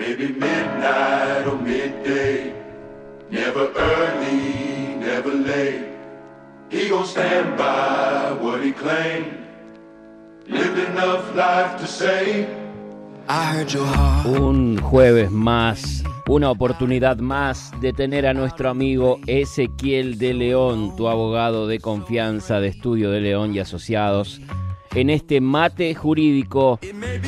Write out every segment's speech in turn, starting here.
Maybe midnight or midday. Never early, never late. He gon' stand by what he claimed. Lived enough life to say. I heard your heart. Un jueves más, una oportunidad más de tener a nuestro amigo Ezequiel de León, tu abogado de confianza de Estudio de León y Asociados, en este mate jurídico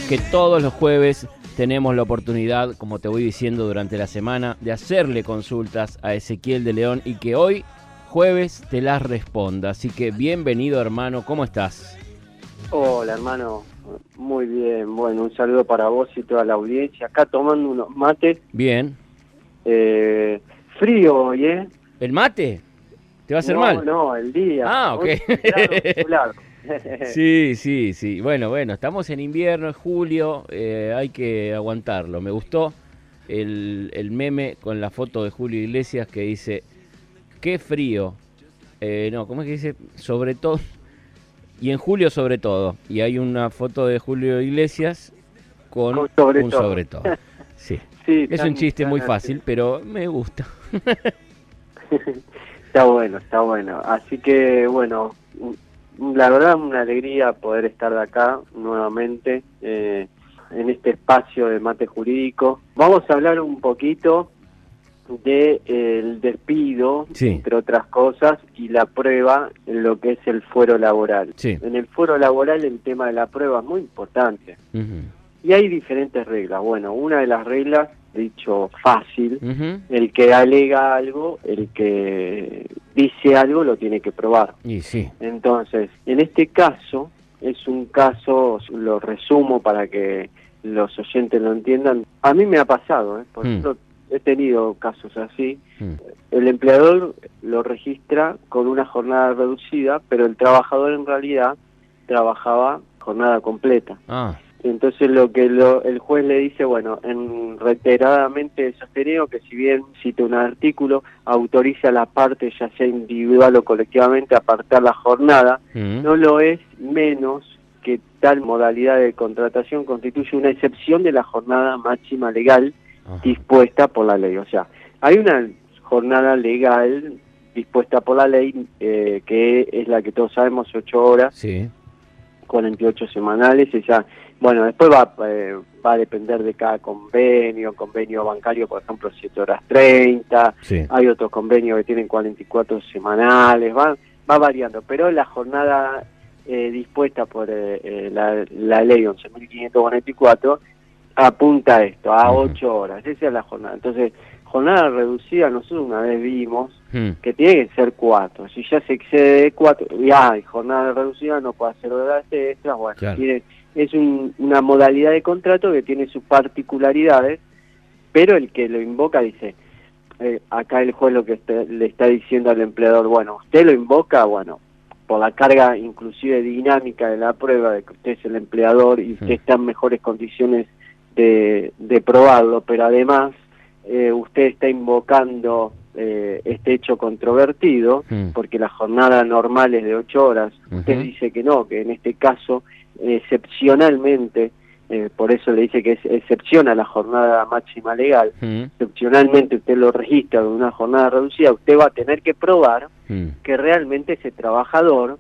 que todos los jueves tenemos la oportunidad, como te voy diciendo durante la semana, de hacerle consultas a Ezequiel de León y que hoy, jueves, te las responda. Así que bienvenido hermano, ¿cómo estás? Hola hermano, muy bien, bueno, un saludo para vos y toda la audiencia. Acá tomando unos mates, Bien. eh, frío hoy, ¿eh? ¿El mate? ¿Te va a hacer no, mal? No, el día. Ah, ok. Claro, claro. Sí, sí, sí. Bueno, bueno, estamos en invierno, es julio, eh, hay que aguantarlo. Me gustó el, el meme con la foto de Julio Iglesias que dice, qué frío. Eh, no, ¿cómo es que dice? Sobre todo. Y en julio sobre todo. Y hay una foto de Julio Iglesias con, Con sobre un todo. sobre todo. Sí. Sí, Es tan- un chiste muy así. fácil, pero me gusta. Está bueno, está bueno. Así que, bueno, la verdad una alegría poder estar de acá nuevamente eh, en este espacio de mate jurídico. Vamos a hablar un poquito de eh, el despido, Sí. entre otras cosas, y la prueba en lo que es el fuero laboral. Sí. En el fuero laboral el tema de la prueba es muy importante. Y hay diferentes reglas. Bueno, una de las reglas, dicho fácil, el que alega algo, el que dice algo lo tiene que probar. Y sí. Entonces, en este caso, es un caso, lo resumo para que los oyentes lo entiendan. A mí me ha pasado, ¿eh? por Mm. ejemplo, he tenido casos así. Mm. El empleador lo registra con una jornada reducida, pero el trabajador en realidad trabajaba jornada completa. Ah, Entonces lo que lo- el juez le dice, bueno, en reiteradamente sostenido que si bien cita un artículo, autoriza a la parte, ya sea individual o colectivamente, a apartar la jornada, mm. no lo es menos que tal modalidad de contratación constituye una excepción de la jornada máxima legal dispuesta por la ley. O sea, hay una jornada legal dispuesta por la ley eh, que es la que todos sabemos, ocho horas, Sí. 48 semanales, esa, bueno, después va, eh, va a depender de cada convenio, convenio bancario, por ejemplo, 7 horas 30, Sí. hay otros convenios que tienen 44 semanales, va, va variando, pero la jornada eh, dispuesta por eh, eh, la, la ley 11.544 apunta a esto, a Ujú. 8 horas, esa es la jornada. Entonces, jornada reducida, nosotros una vez vimos Mm. que tiene que ser cuatro. Si ya se excede de cuatro, ya hay jornada reducida, no puede hacer horas extras, bueno, Claro. tiene- es un- una modalidad de contrato que tiene sus particularidades, pero el que lo invoca dice, eh, acá el juez lo que está- le está diciendo al empleador, bueno, usted lo invoca, bueno, por la carga inclusive dinámica de la prueba de que usted es el empleador y usted está en mejores condiciones de, de probarlo, pero además eh, usted está invocando eh, este hecho controvertido, Mm. porque la jornada normal es de ocho horas. Usted dice que no, que en este caso, excepcionalmente, eh, por eso le dice que es excepción a la jornada máxima legal, Mm. excepcionalmente usted lo registra de una jornada reducida, usted va a tener que probar Mm. que realmente ese trabajador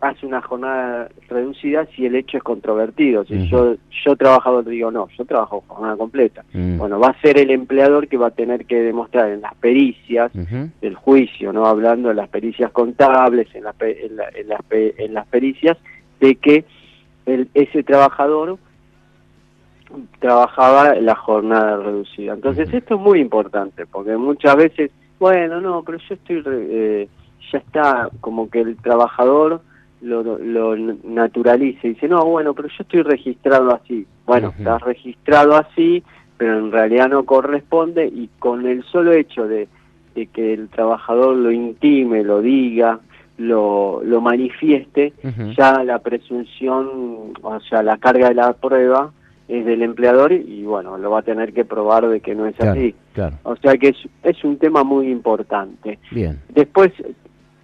hace una jornada reducida si el hecho es controvertido. Si Ujú. yo, yo trabajador digo, no, yo trabajo jornada completa. Mm. Bueno, va a ser el empleador que va a tener que demostrar en las pericias del juicio, no hablando de las pericias contables, en, las pe- en, la- en las, en las pericias, de que el, ese trabajador trabajaba la jornada reducida. Entonces esto es muy importante, porque muchas veces, bueno, no, pero yo estoy, eh, ya está, como que el trabajador lo, lo naturaliza y dice, no, bueno, pero yo estoy registrado así. Bueno, Ujú. estás registrado así, pero en realidad no corresponde y con el solo hecho de, de que el trabajador lo intime, lo diga, lo, lo manifieste, ya la presunción, o sea, la carga de la prueba es del empleador y bueno, lo va a tener que probar de que no es Claro, así. claro. O sea que es, es un tema muy importante. Bien. Después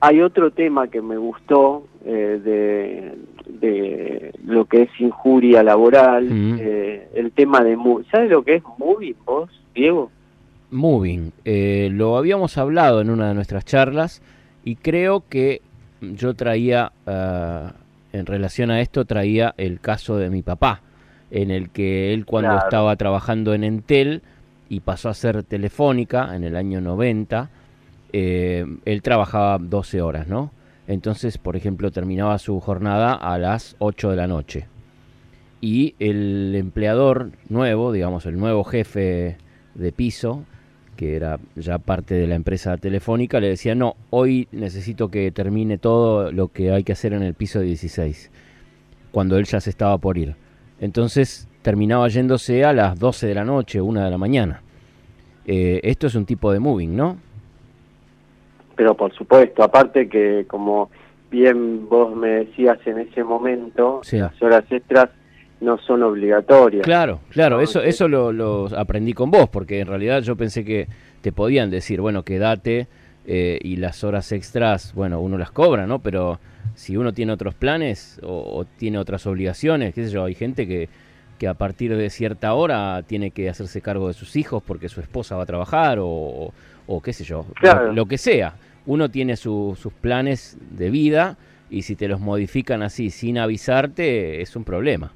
hay otro tema que me gustó eh, de de lo que es injuria laboral, eh, el tema de... mu- ¿Sabes lo que es moving vos, Diego? Moving, eh, lo habíamos hablado en una de nuestras charlas y creo que yo traía, ah, en relación a esto, traía el caso de mi papá, en el que él cuando Claro. estaba trabajando en Entel y pasó a ser telefónica en el año 90, eh, él trabajaba 12 horas, ¿no? Entonces, por ejemplo, terminaba su jornada a las 8 de la noche. Y el empleador nuevo, digamos, el nuevo jefe de piso, que era ya parte de la empresa telefónica, le decía, no, hoy necesito que termine todo lo que hay que hacer en el piso 16, cuando él ya se estaba por ir. Entonces terminaba yéndose a las 12 de la noche, 1 de la mañana. Eh, esto es un tipo de moving, ¿no? Pero por supuesto, aparte que como bien vos me decías en ese momento, Sí. las horas extras no son obligatorias. Claro, claro, No, eso, eso lo, lo aprendí con vos, porque en realidad yo pensé que te podían decir, bueno, quédate eh, y las horas extras, bueno, uno las cobra, ¿no? Pero si uno tiene otros planes o, o tiene otras obligaciones, qué sé yo, hay gente que, que a partir de cierta hora tiene que hacerse cargo de sus hijos porque su esposa va a trabajar o, o- o qué sé yo, lo- que sea. Uno tiene su- sus planes de vida y si te los modifican así sin avisarte es un problema.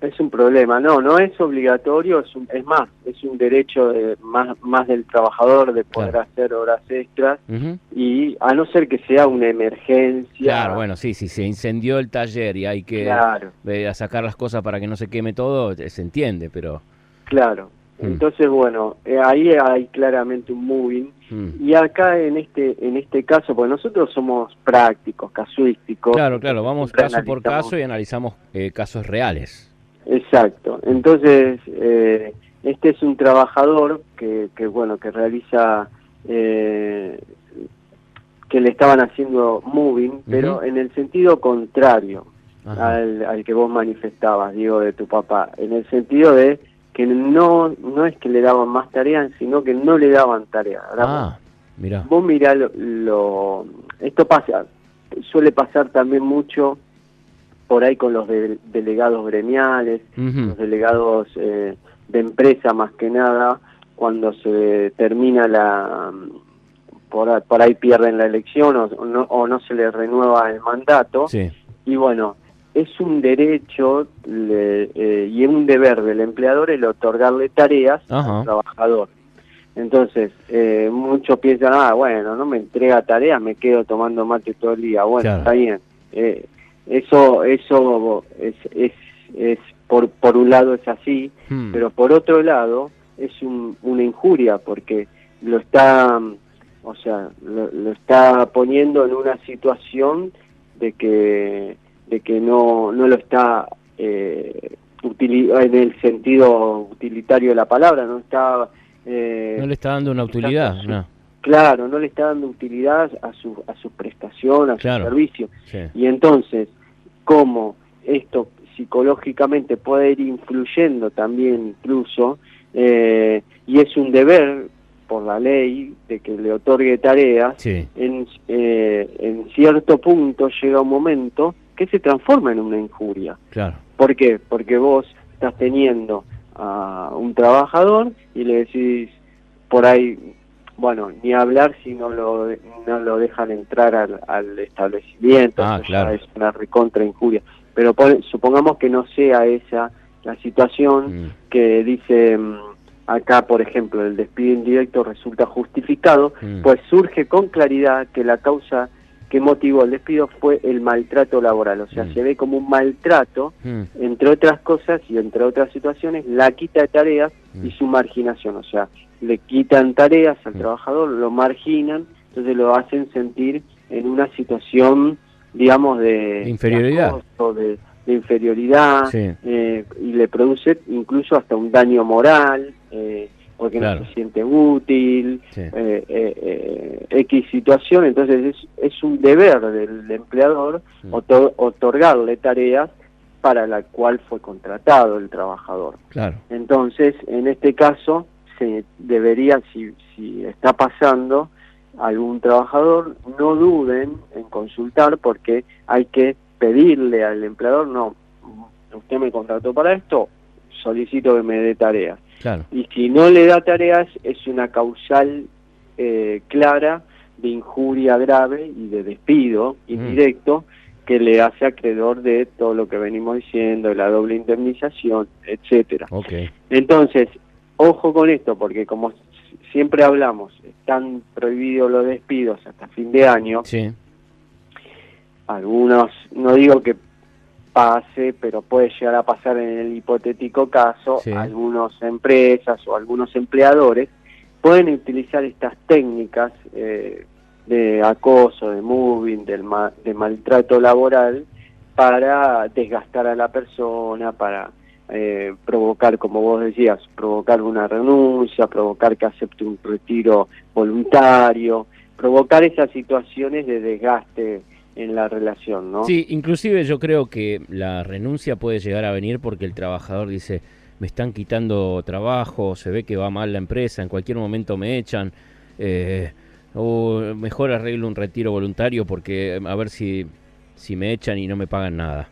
Es un problema, no, no es obligatorio, es, un- es más, es un derecho de- más, más del trabajador de poder Claro. hacer horas extras y a no ser que sea una emergencia. Claro, bueno, sí, si se incendió el taller y hay que Claro, eh, a sacar las cosas para que no se queme todo, eh, se entiende, pero... claro. Mm. Entonces, bueno, eh, ahí hay claramente un moving. mm. Y acá en este en este caso, pues nosotros somos prácticos, casuísticos. Claro, claro, vamos caso por caso y analizamos eh, casos reales. Exacto. Entonces, eh, este es un trabajador que, que bueno, que realiza, eh, que le estaban haciendo moving, pero en el sentido contrario al, al que vos manifestabas, digo, de tu papá, en el sentido de que no no es que le daban más tareas, sino que no le daban tareas. Ah, mira. Vos mirá lo, lo- esto pasa, suele pasar también mucho por ahí con los de- delegados gremiales, los delegados eh, de empresa más que nada, cuando se termina la, por, ahí- por ahí pierden la elección o, o no, o no se les renueva el mandato, Sí, y bueno, es un derecho le- eh, y un deber del empleador el otorgarle tareas Ajá. al trabajador. Entonces, eh, muchos piensan, ah, bueno, no me entrega tareas, me quedo tomando mate todo el día. Bueno, Claro. está bien. Eh, eso eso es, es, es por, por un lado es así, Hmm. pero por otro lado es un- una injuria porque lo está, o sea, lo, lo está poniendo en una situación de que de que no no lo está eh, en el sentido utilitario de la palabra, no está eh, no le está dando una utilidad, no. claro, no le está dando utilidad a su a su prestación, a Claro. su servicio. Sí. Y entonces, cómo esto psicológicamente puede ir influyendo también incluso, eh, y es un deber por la ley de que le otorgue tareas, Sí, en, eh, en cierto punto llega un momento que se transforma en una injuria. claro. ¿Por qué? Porque vos estás teniendo a un trabajador y le decís por ahí, bueno, ni hablar si no lo, no lo dejan entrar al, al establecimiento, Ah, claro. es una recontra injuria. Pero pon- supongamos que no sea esa la situación Mm, que dice mm, acá, por ejemplo, el despido indirecto resulta justificado, Mm. pues surge con claridad que la causa que motivó el despido fue el maltrato laboral, o sea, Mm. se ve como un maltrato mm, entre otras cosas y entre otras situaciones, la quita de tareas Mm. y su marginación. O sea, le quitan tareas al trabajador, lo marginan, entonces lo hacen sentir en una situación, digamos, de, De inferioridad. acoso, de, de inferioridad, Sí. eh, y le produce incluso hasta un daño moral, eh, porque Claro. no se siente útil, Sí. eh, eh, X situación, entonces es, es un deber del empleador otor- otorgarle tareas para la cual fue contratado el trabajador. Claro. Entonces, en este caso, se debería, si, si está pasando algún trabajador, no duden en consultar porque hay que pedirle al empleador, no, usted me contrató para esto, solicito que me dé tareas. Claro. Y si no le da tareas, es una causal eh, clara de injuria grave y de despido Mm. indirecto que le hace acreedor de todo lo que venimos diciendo, de la doble indemnización, etcétera. Entonces, ojo con esto, porque como siempre hablamos, están prohibidos los despidos hasta fin de año. Sí. Algunos, no digo que pase, pero puede llegar a pasar en el hipotético caso, Sí. algunas empresas o algunos empleadores pueden utilizar estas técnicas eh, de acoso, de moving, del ma- de maltrato laboral para desgastar a la persona, para eh, provocar, como vos decías, provocar una renuncia, provocar que acepte un retiro voluntario, provocar esas situaciones de desgaste en la relación, ¿no? Sí, inclusive yo creo que la renuncia puede llegar a venir porque el trabajador dice, me están quitando trabajo, se ve que va mal la empresa, en cualquier momento me echan, eh, o mejor arreglo un retiro voluntario porque a ver si, si me echan y no me pagan nada.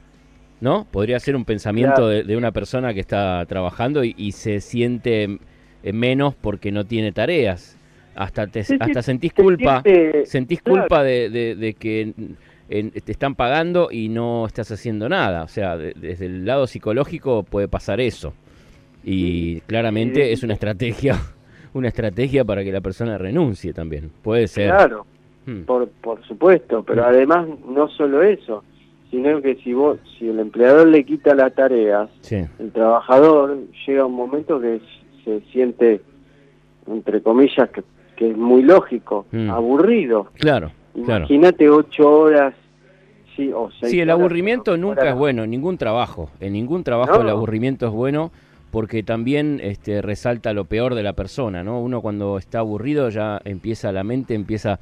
¿No? Podría ser un pensamiento Claro. de, de una persona que está trabajando y, y se siente menos porque no tiene tareas. Hasta, te, Sí, hasta sentís se culpa siente- sentís claro. culpa de, de- de que en- te están pagando y no estás haciendo nada. O sea, de- desde el lado psicológico puede pasar eso. Y claramente Sí. es una estrategia, una estrategia para que la persona renuncie también. Puede ser. Claro, Hmm. por, por supuesto, pero además no solo eso, sino que si vos, si el empleador le quita las tareas, Sí, el trabajador llega un momento que se siente, entre comillas, que, que es muy lógico, Mm. aburrido. claro, claro. Imagínate ocho horas, sí, o Sí, el aburrimiento nunca horas. es bueno, en ningún trabajo. En ningún trabajo No. el aburrimiento es bueno porque también este, resalta lo peor de la persona, ¿no? Uno cuando está aburrido ya empieza la mente, empieza...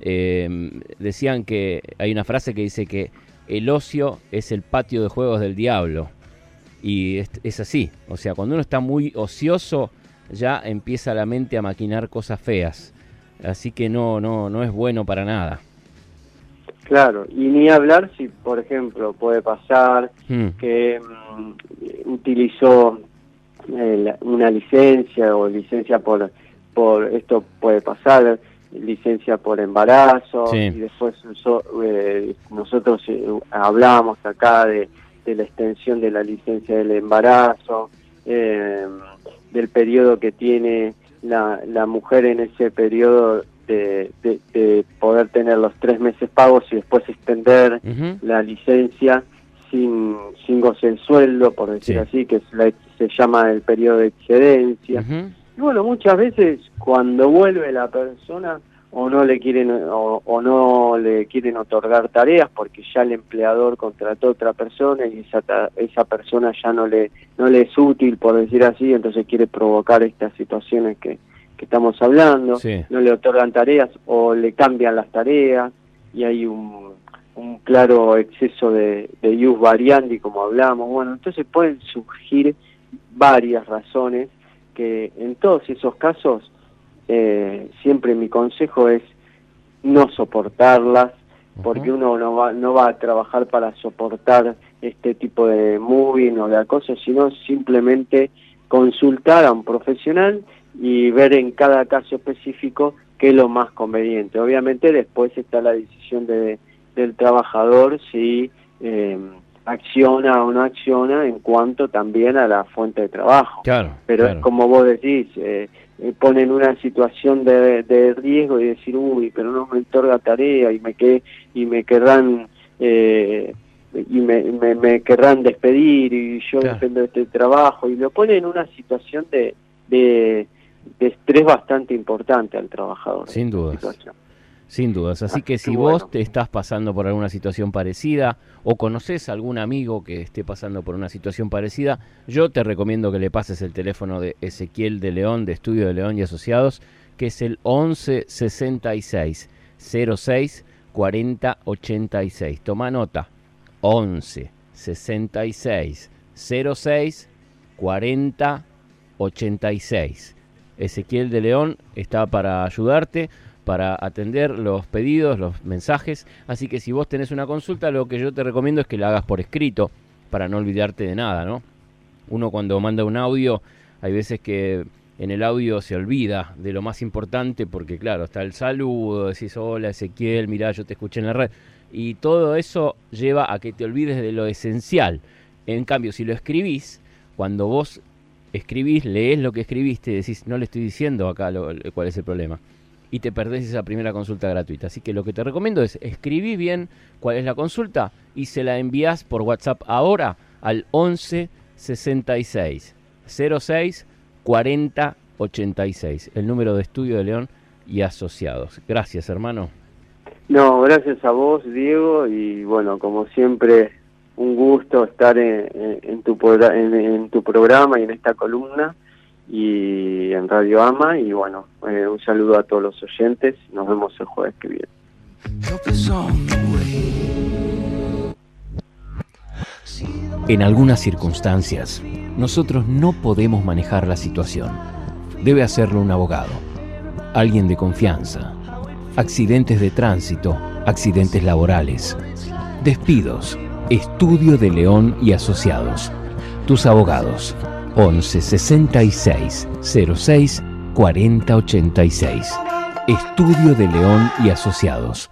eh, decían que hay una frase que dice que el ocio es el patio de juegos del diablo. Y es, es así. O sea, cuando uno está muy ocioso, ya empieza la mente a maquinar cosas feas. Así que no, no, no es bueno para nada. Claro, y ni hablar si, por ejemplo, puede pasar Hmm. que mm, utilizó eh, una licencia o licencia por, por esto puede pasar, licencia por embarazo, Sí. y después usó, eh, nosotros eh, hablamos acá de, de la extensión de la licencia del embarazo, eh, del periodo que tiene la, la mujer en ese periodo de, de- de poder tener los tres meses pagos y después extender la licencia sin, sin goce del sueldo, por decir Sí. así, que es la- se llama el periodo de excedencia. Y bueno, muchas veces cuando vuelve la persona o no le quieren o, o no le quieren otorgar tareas porque ya el empleador contrató a otra persona y esa esa persona ya no le no le es útil por decir así, entonces quiere provocar estas situaciones que, que estamos hablando, Sí. no le otorgan tareas o le cambian las tareas y hay un, un claro exceso de, de ius variandi como hablamos, bueno, entonces pueden surgir varias razones que en todos esos casos eh, siempre mi consejo es no soportarlas porque uno no va, no va a trabajar para soportar este tipo de moving o de acoso, sino simplemente consultar a un profesional y ver en cada caso específico qué es lo más conveniente. Obviamente después está la decisión de, del trabajador si eh, acciona o no acciona en cuanto también a la fuente de trabajo. Claro. Pero claro. es como vos decís, eh, eh, pone en una situación de, de riesgo y decir, uy, pero no me otorga tarea y me que y me querrán eh, y me, me, me querrán despedir y yo Claro. dependo de este trabajo y lo pone en una situación de, de, de estrés bastante importante al trabajador. Sin situación. Sin dudas. Así Así que si bueno. vos te estás pasando por alguna situación parecida o conoces algún amigo que esté pasando por una situación parecida, yo te recomiendo que le pases el teléfono de Ezequiel de León, de Estudio de León y Asociados, que es el 11 66 06 40 86. Toma nota. 11 66 06 40 86. Ezequiel de León está para ayudarte para atender los pedidos, los mensajes. Así que si vos tenés una consulta, lo que yo te recomiendo es que la hagas por escrito para no olvidarte de nada, ¿no? Uno cuando manda un audio, hay veces que en el audio se olvida de lo más importante porque claro, está el saludo, decís hola Ezequiel, mirá, yo te escuché en la red. Y todo eso lleva a que te olvides de lo esencial. En cambio, si lo escribís, cuando vos escribís, lees lo que escribiste, decís, no le estoy diciendo acá cuál es el problema. Y te perdés esa primera consulta gratuita. Así que lo que te recomiendo es escribí bien cuál es la consulta y se la envías por WhatsApp ahora al 11 66 06 40 86, el número de estudio de León y asociados. Gracias, hermano. No, gracias a vos, Diego, y bueno, como siempre, un gusto estar en, tu, en, tu programa y en esta columna y en Radio Ama y bueno, eh, un saludo a todos los oyentes, nos vemos el jueves que viene. En algunas circunstancias, nosotros no podemos manejar la situación. Debe hacerlo un abogado, alguien de confianza. Accidentes de tránsito, accidentes laborales, despidos Estudio de León y Asociados. Tus abogados. 11 66 06 40 86. Estudio de León y Asociados.